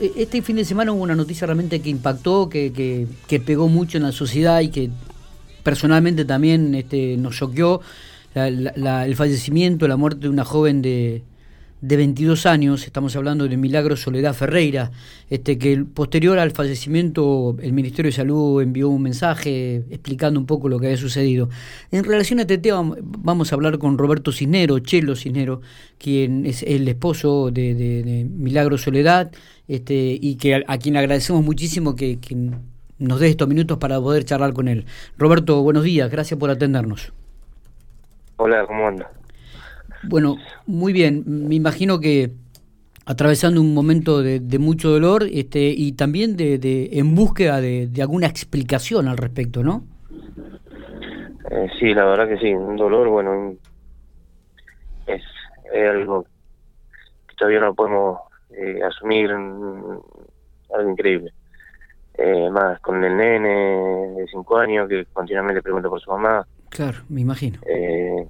este fin de semana hubo una noticia realmente que impactó, que, que, pegó mucho en la sociedad y que personalmente también este, nos choqueó. El fallecimiento, la muerte de una joven de, de 22 años, estamos hablando de Milagro Soledad Ferreira, este, que posterior al fallecimiento el Ministerio de Salud envió un mensaje explicando un poco lo que había sucedido. En relación a este tema vamos a hablar con Roberto Cisnero, Chelo Cisnero, quien es el esposo de, Milagro Soledad, este, y que a, quien agradecemos muchísimo que, que nos dé estos minutos para poder charlar con él. Roberto, buenos días, gracias por atendernos. Hola, ¿cómo anda? Bueno, muy bien. Me imagino que atravesando un momento de, mucho dolor este, y también de, en búsqueda de, alguna explicación al respecto, ¿no? Eh, sí, la verdad que sí. Un dolor, bueno, es, algo que todavía no podemos eh, asumir, algo increíble. Eh, más con el nene de cinco años que continuamente pregunta por su mamá. Claro, me imagino. Eh,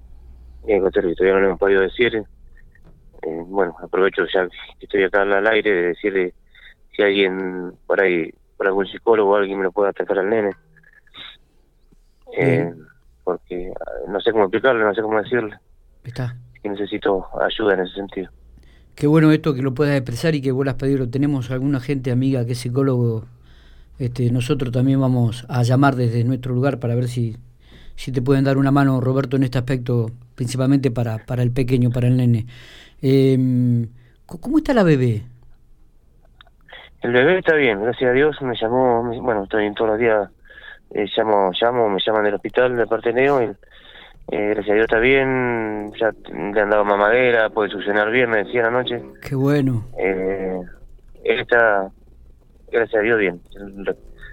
Bien, todavía no lo hemos podido decir. Eh, bueno, aprovecho ya que estoy acá al aire de decirle si alguien por ahí, por algún psicólogo o alguien me lo puede acercar al nene. Eh, porque ah, no sé cómo explicarle, no sé cómo decirle. Está. Que necesito ayuda en ese sentido. Qué bueno esto que lo puedas expresar y que vuelvas a pedirlo. Tenemos alguna gente amiga que es psicólogo. Este, nosotros también vamos a llamar desde nuestro lugar para ver si, si te pueden dar una mano, Roberto, en este aspecto principalmente para, para el pequeño, para el nene. Eh, ¿Cómo está la bebé? El bebé está bien, gracias a Dios. Me llamó, bueno, estoy en todos los días, eh, llamo, llamo, me llaman del hospital de parte de Neo. Y, eh, gracias a Dios está bien, ya le han dado mamadera, puede funcionar bien, me decía anoche. Qué bueno. Eh, él está, gracias a Dios, bien.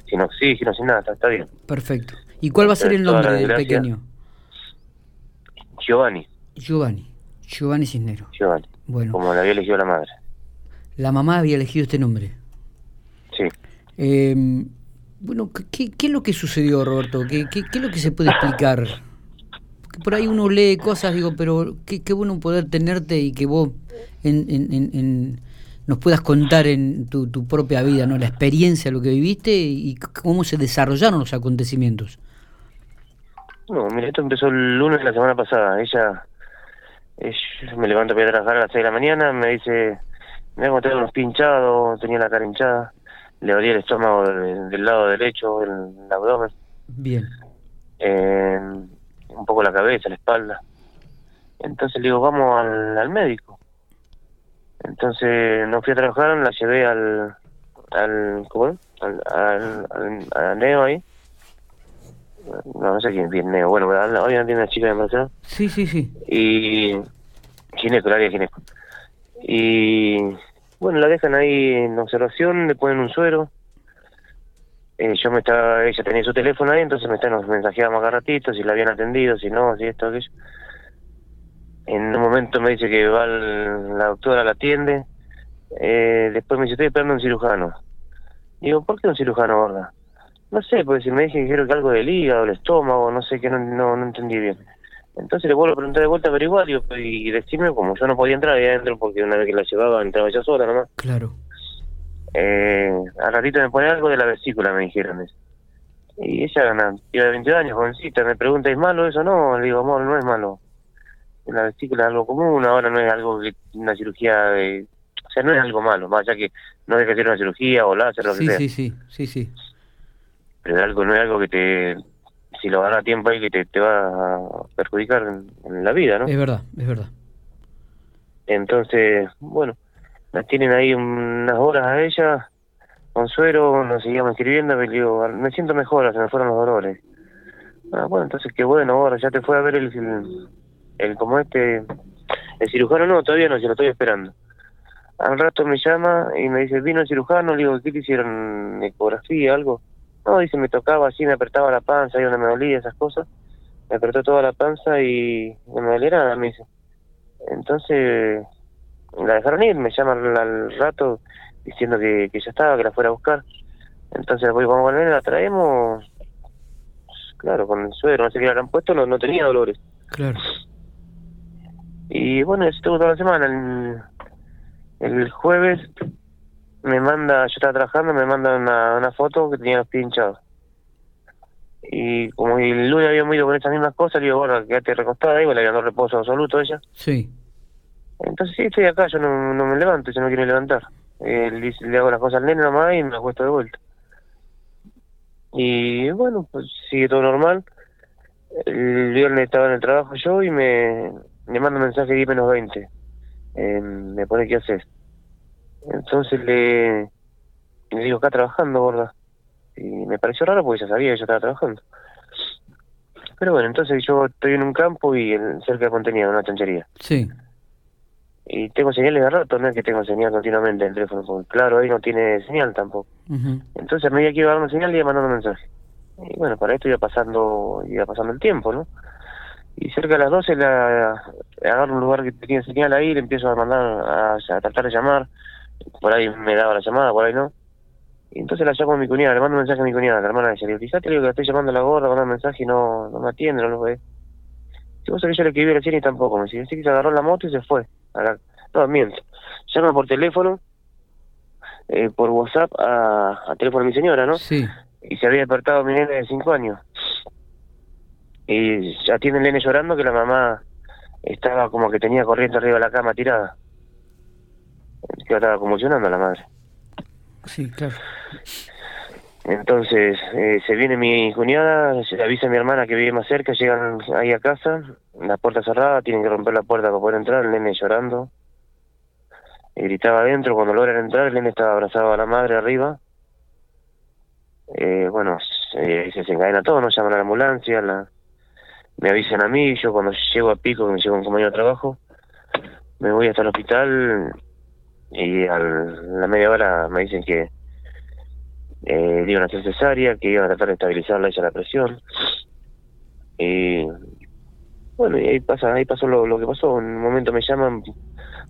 Sin oxígeno, sin nada, está, bien. Perfecto. ¿Y cuál va a ser el nombre del pequeño? Giovanni. Giovanni. Giovanni Cisnero. Giovanni. Bueno. Como la había elegido la madre. La mamá había elegido este nombre. Sí. Em, bueno, ¿qué, ¿qué, es lo que sucedió, Roberto? ¿Qué, qué, qué es lo que se puede explicar? por ahí uno lee cosas, digo, pero qué, qué bueno poder tenerte y que vos en, en, en, nos puedas contar en tu, tu, propia vida, ¿no? La experiencia, lo que viviste y cómo se desarrollaron los acontecimientos. No, mira, esto empezó el lunes de la semana pasada. Ella, ella me levanto para ir a trabajar a las 6 de la mañana, me dice, me había encontrado unos pinchados, tenía la cara hinchada, le dolía el estómago del, lado derecho, el, abdomen. Bien. Eh, un poco la cabeza, la espalda. Entonces le digo, vamos al, al médico. Entonces no fui a trabajar, la llevé al, al, ¿cómo? Al, al, al, al Neo ahí no, sé quién viene, bueno, hoy no tiene una chica de embarazo Sí, sí, sí. Y gineco, la área gineco. Y bueno, la dejan ahí en observación, le ponen un suero. Eh, yo me estaba, ella tenía su teléfono ahí, entonces me están mensajeando más ratito, si la habían atendido, si no, si esto, aquello. En un momento me dice que va la doctora, la atiende. Eh, después me dice, estoy esperando un cirujano. Digo, ¿por qué un cirujano, gorda? No sé, porque si me dijeron que algo del hígado, el estómago, no sé, que no, no, no entendí bien. Entonces le vuelvo a preguntar de vuelta, pero igual, y decirme, como yo no podía entrar ahí adentro, porque una vez que la llevaba entraba yo sola nomás. Claro. Eh, al ratito me pone algo de la vesícula, me dijeron. Y ella, una de 22 años, jovencita, me pregunta, ¿es malo eso? No, le digo, amor, no es malo. La vesícula es algo común, ahora no es algo que una cirugía de... O sea, no es algo malo, más allá que no deje de ser una cirugía o láser, lo sí, que sea. Sí, sí, sí, sí pero algo no es algo que te si lo a tiempo ahí que te, te va a perjudicar en, la vida, ¿no? Es verdad, es verdad. Entonces, bueno, las tienen ahí unas horas a ella, con suero, nos seguíamos escribiendo, me digo, me siento mejor, se me fueron los dolores. Ah, bueno, entonces qué bueno, ahora ya te fue a ver el, el, el como este, el cirujano, no, todavía no, se lo estoy esperando. Al rato me llama y me dice, vino el cirujano, le digo, ¿qué te hicieron? ¿Ecografía, algo? No, dice, me tocaba así, me apretaba la panza, ahí donde me dolía, esas cosas. Me apretó toda la panza y no me dolía nada, me dice. Entonces, la dejaron ir, me llaman al rato diciendo que, que ya estaba, que la fuera a buscar. Entonces, voy, con él, la traemos, claro, con el suero, no sé qué le han puesto, no, no tenía dolores. Claro. Y bueno, estuvo toda la semana. El, el jueves me manda, yo estaba trabajando, me manda una, una foto que tenía los pies hinchados. Y como el lunes habíamos ido con estas mismas cosas, le digo, bueno, quédate recostada ahí, le había dado reposo absoluto a ella. Sí. Entonces sí, estoy acá, yo no, no me levanto, yo no quiero levantar. Eh, le, le hago las cosas al nene nomás y me acuesto de vuelta. Y bueno, pues sigue todo normal. El viernes estaba en el trabajo yo y me, me manda un mensaje 10 menos 20. Eh, me pone qué hacer. Entonces le, le digo, acá trabajando, gorda. Y me pareció raro porque ya sabía que yo estaba trabajando. Pero bueno, entonces yo estoy en un campo y en, cerca de contenido, una chanchería. Sí. Y tengo señales de rato, no es que tengo señal continuamente en el teléfono, porque claro, ahí no tiene señal tampoco. Ujú. Entonces a medida que iba dando señal, iba mandando un mensaje. Y bueno, para esto iba pasando, iba pasando el tiempo, ¿no? Y cerca de las 12 la, agarro un lugar que tenía señal ahí, le empiezo a mandar, a, a tratar de llamar. Por ahí me daba la llamada, por ahí no. Y entonces la llamo a mi cuñada, le mando un mensaje a mi cuñada, la hermana de digo, fíjate, le digo que la estoy llamando a la gorra, manda un mensaje y no, no me atiende, no lo ve. Si vos sabés que yo le escribí recién y tampoco, me dice, así que se agarró la moto y se fue. A la... No, miento. Llama por teléfono, eh, por WhatsApp a, a teléfono de mi señora, ¿no? Sí. y se había despertado mi nene de 5 años. Y ya tiene el nene llorando que la mamá estaba como que tenía corriente arriba de la cama tirada. Que estaba convulsionando la madre. Sí, claro. Entonces eh, se viene mi cuñada, se avisa a mi hermana que vive más cerca, llegan ahí a casa, la puerta cerrada, tienen que romper la puerta para poder entrar, el nene llorando. Y gritaba adentro, cuando logran entrar, el nene estaba abrazado a la madre arriba. Eh, bueno, se, se desencadena todo, nos llaman a la ambulancia, la, me avisan a mí, yo cuando llego a Pico, que me llevo un compañero de trabajo, me voy hasta el hospital y a la media hora me dicen que eh, iban a hacer cesárea, que iban a tratar de estabilizarla ella la presión. Y bueno, y ahí pasa, ahí pasó lo, que pasó. En un momento me llaman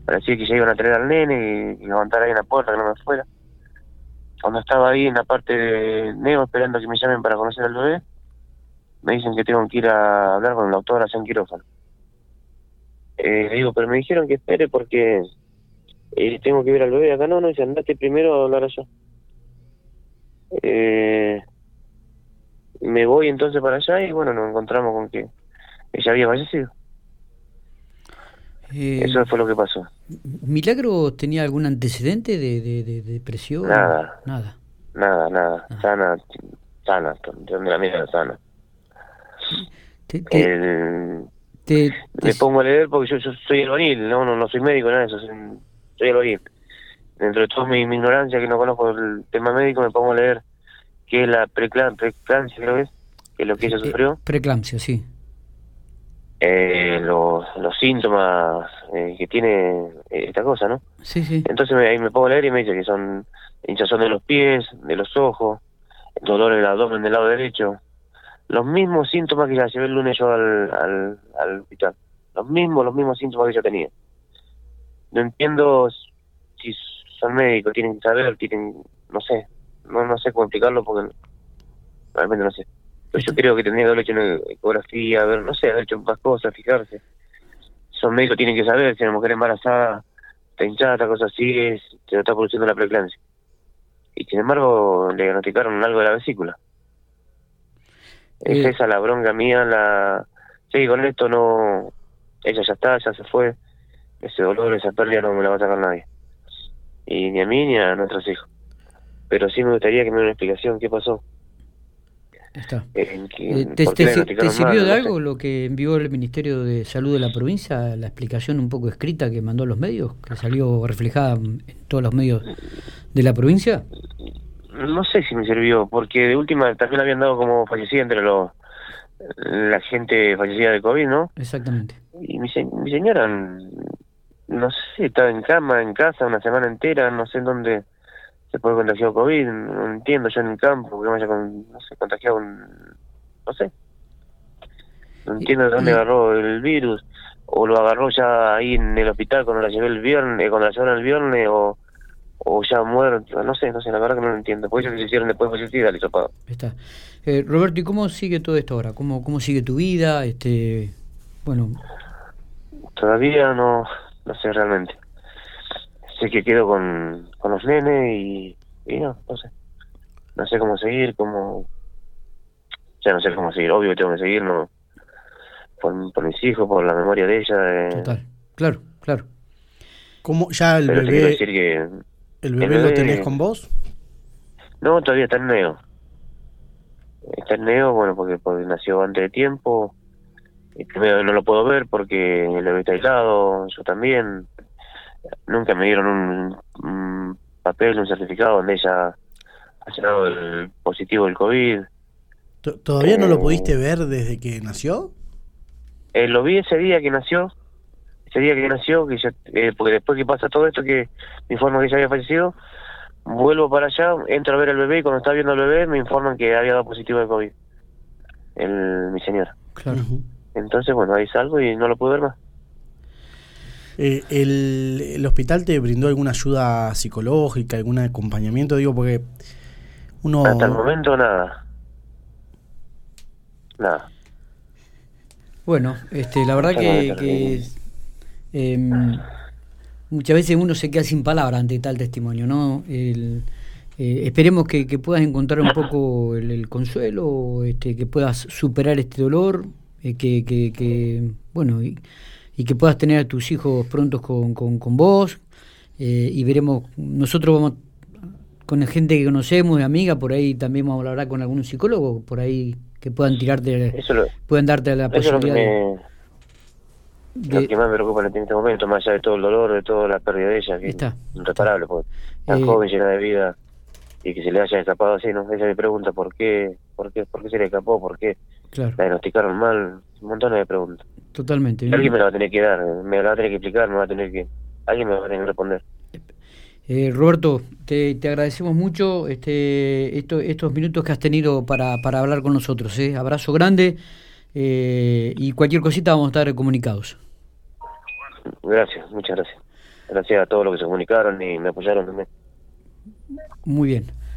para decir que ya iban a traer al nene y, levantar ahí en la puerta, que no me fuera. Cuando estaba ahí en la parte de Neo esperando que me llamen para conocer al bebé, me dicen que tengo que ir a hablar con el doctor a hacer un quirófano. Eh, digo, pero me dijeron que espere porque eh, tengo que ver al bebé acá. No, no, dice, andate primero a hablar allá. Eh, me voy entonces para allá y bueno, nos encontramos con que ella había fallecido. Eh, Eso fue lo que pasó. ¿Milagro tenía algún antecedente de, de, de depresión? Nada. Nada. Nada, nada. Ah. Sana, sana. De donde la mira sana. Te, te, El- te- te- me pongo a leer porque yo, yo soy albañil, no, no, no soy médico, nada de eso, soy, soy. Dentro de toda mi, mi ignorancia que no conozco el tema médico, me pongo a leer qué es la preclan- preeclampsia, creo que es, que es lo que ella eh, sufrió, preeclampsia, sí. eh, los, los síntomas eh, que tiene eh, esta cosa, ¿no? Sí, sí. Entonces me, ahí me pongo a leer y me dice que son hinchazón de los pies, de los ojos, dolor en el abdomen del lado derecho. Los mismos síntomas que ya llevé el lunes yo al, al, al hospital. Los mismos, los mismos síntomas que ella tenía. No entiendo si son médicos, tienen que saber, tienen, no sé, no, no sé cómo explicarlo porque realmente no sé. Pero yo creo que tendría que haber hecho una ecografía, ver, no sé, haber hecho más cosas, fijarse. Son médicos, tienen que saber si una mujer embarazada está hinchada, esta cosa así, es, se lo está produciendo la preeclampsia. Y sin embargo, le diagnosticaron algo de la vesícula. Es Eh. esa la bronca mía, la... Sí, con esto no... Ella ya está, ya se fue. Ese dolor, esa pérdida no me la va a sacar nadie. Y ni a mí ni a nuestros hijos. Pero sí me gustaría que me dé una explicación qué pasó. Está. Eh, ¿Te, sirvió mal, de algo lo que envió el Ministerio de Salud de la provincia, la explicación un poco escrita que mandó a los medios, que salió reflejada en todos los medios de la provincia? No sé si me sirvió, porque de última también la habían dado como fallecida entre los la gente fallecida de COVID, ¿no? Exactamente. Y mi, se- mi señora, no sé, estaba en cama, en casa, una semana entera, no sé en dónde se puede contagiar COVID, no entiendo yo en el campo, que me haya con, no sé, contagiado un, no sé. No entiendo de dónde agarró el virus, o lo agarró ya ahí en el hospital cuando la llevé el viernes, cuando la llevaron el viernes, o, o ya muerto, no sé, no sé, la verdad que no lo entiendo, por eso se hicieron después de fallecida el hisopado. Está. Eh, Roberto, ¿y cómo sigue todo esto ahora? ¿Cómo, cómo sigue tu vida? Este, bueno, Todavía no, no sé realmente. sé que quedo con, con los nenes y, y no, no sé. No sé cómo seguir, cómo... Ya no sé cómo seguir, obvio que tengo que seguir, no por, por mis hijos, por la memoria de ella. Total, claro, claro. ¿Cómo ya el Pero te quiero bebé, decir que... el bebé el lo bebé- tenés con vos? No, todavía está en neo. Está en neo, bueno, porque, porque nació antes de tiempo. Y primero no lo puedo ver porque el bebé está aislado, yo también. Nunca me dieron un, un papel, un certificado donde ella haya dado el positivo del COVID. ¿Todavía no lo Eh, pudiste ver desde que nació? Eh, lo vi ese día que nació, ese día que nació, que ya, eh, porque después que pasa todo esto, que me informan que ella había fallecido, vuelvo para allá, entro a ver al bebé y cuando estaba viendo al bebé me informan que había dado positivo de COVID, el, mi señora. Claro. Entonces, bueno, ahí salgo y no lo pude ver más. Eh, el, ¿El hospital te brindó alguna ayuda psicológica, algún acompañamiento? Digo, porque uno... Hasta el momento, nada. Nada. Bueno, este, la verdad que, em, muchas veces uno se queda sin palabras ante tal testimonio, ¿no? El- eh, esperemos que, que puedas encontrar un poco el, el consuelo, este, que puedas superar este dolor, eh, que, que, que, bueno, y, y que puedas tener a tus hijos prontos con, con, con vos, eh, y veremos, nosotros vamos con la gente que conocemos, de amiga, por ahí también vamos a hablar con algún psicólogo, por ahí que puedan tirarte, Eso, lo, puedan darte la eso es lo que, posibilidad de- me, lo de- que más me preocupa en este momento, más allá de todo el dolor, de toda la pérdida de ella, que Está. es irreparable, porque tan Eh, joven, llena de vida, y que se le haya escapado así, ¿no? Ella me pregunta por qué, por qué, por qué se le escapó, por qué Claro, la diagnosticaron mal, un montón de preguntas. totalmente. Alguien me la va a tener que dar, me la va a tener que explicar, me va a tener que, alguien me va a tener que responder. Eh, Roberto, te, te agradecemos mucho este, esto- estos minutos que has tenido para, para hablar con nosotros. ¿eh? Abrazo grande eh, y cualquier cosita vamos a estar comunicados. Gracias, muchas gracias. Gracias a todos los que se comunicaron y me apoyaron también. Muy bien.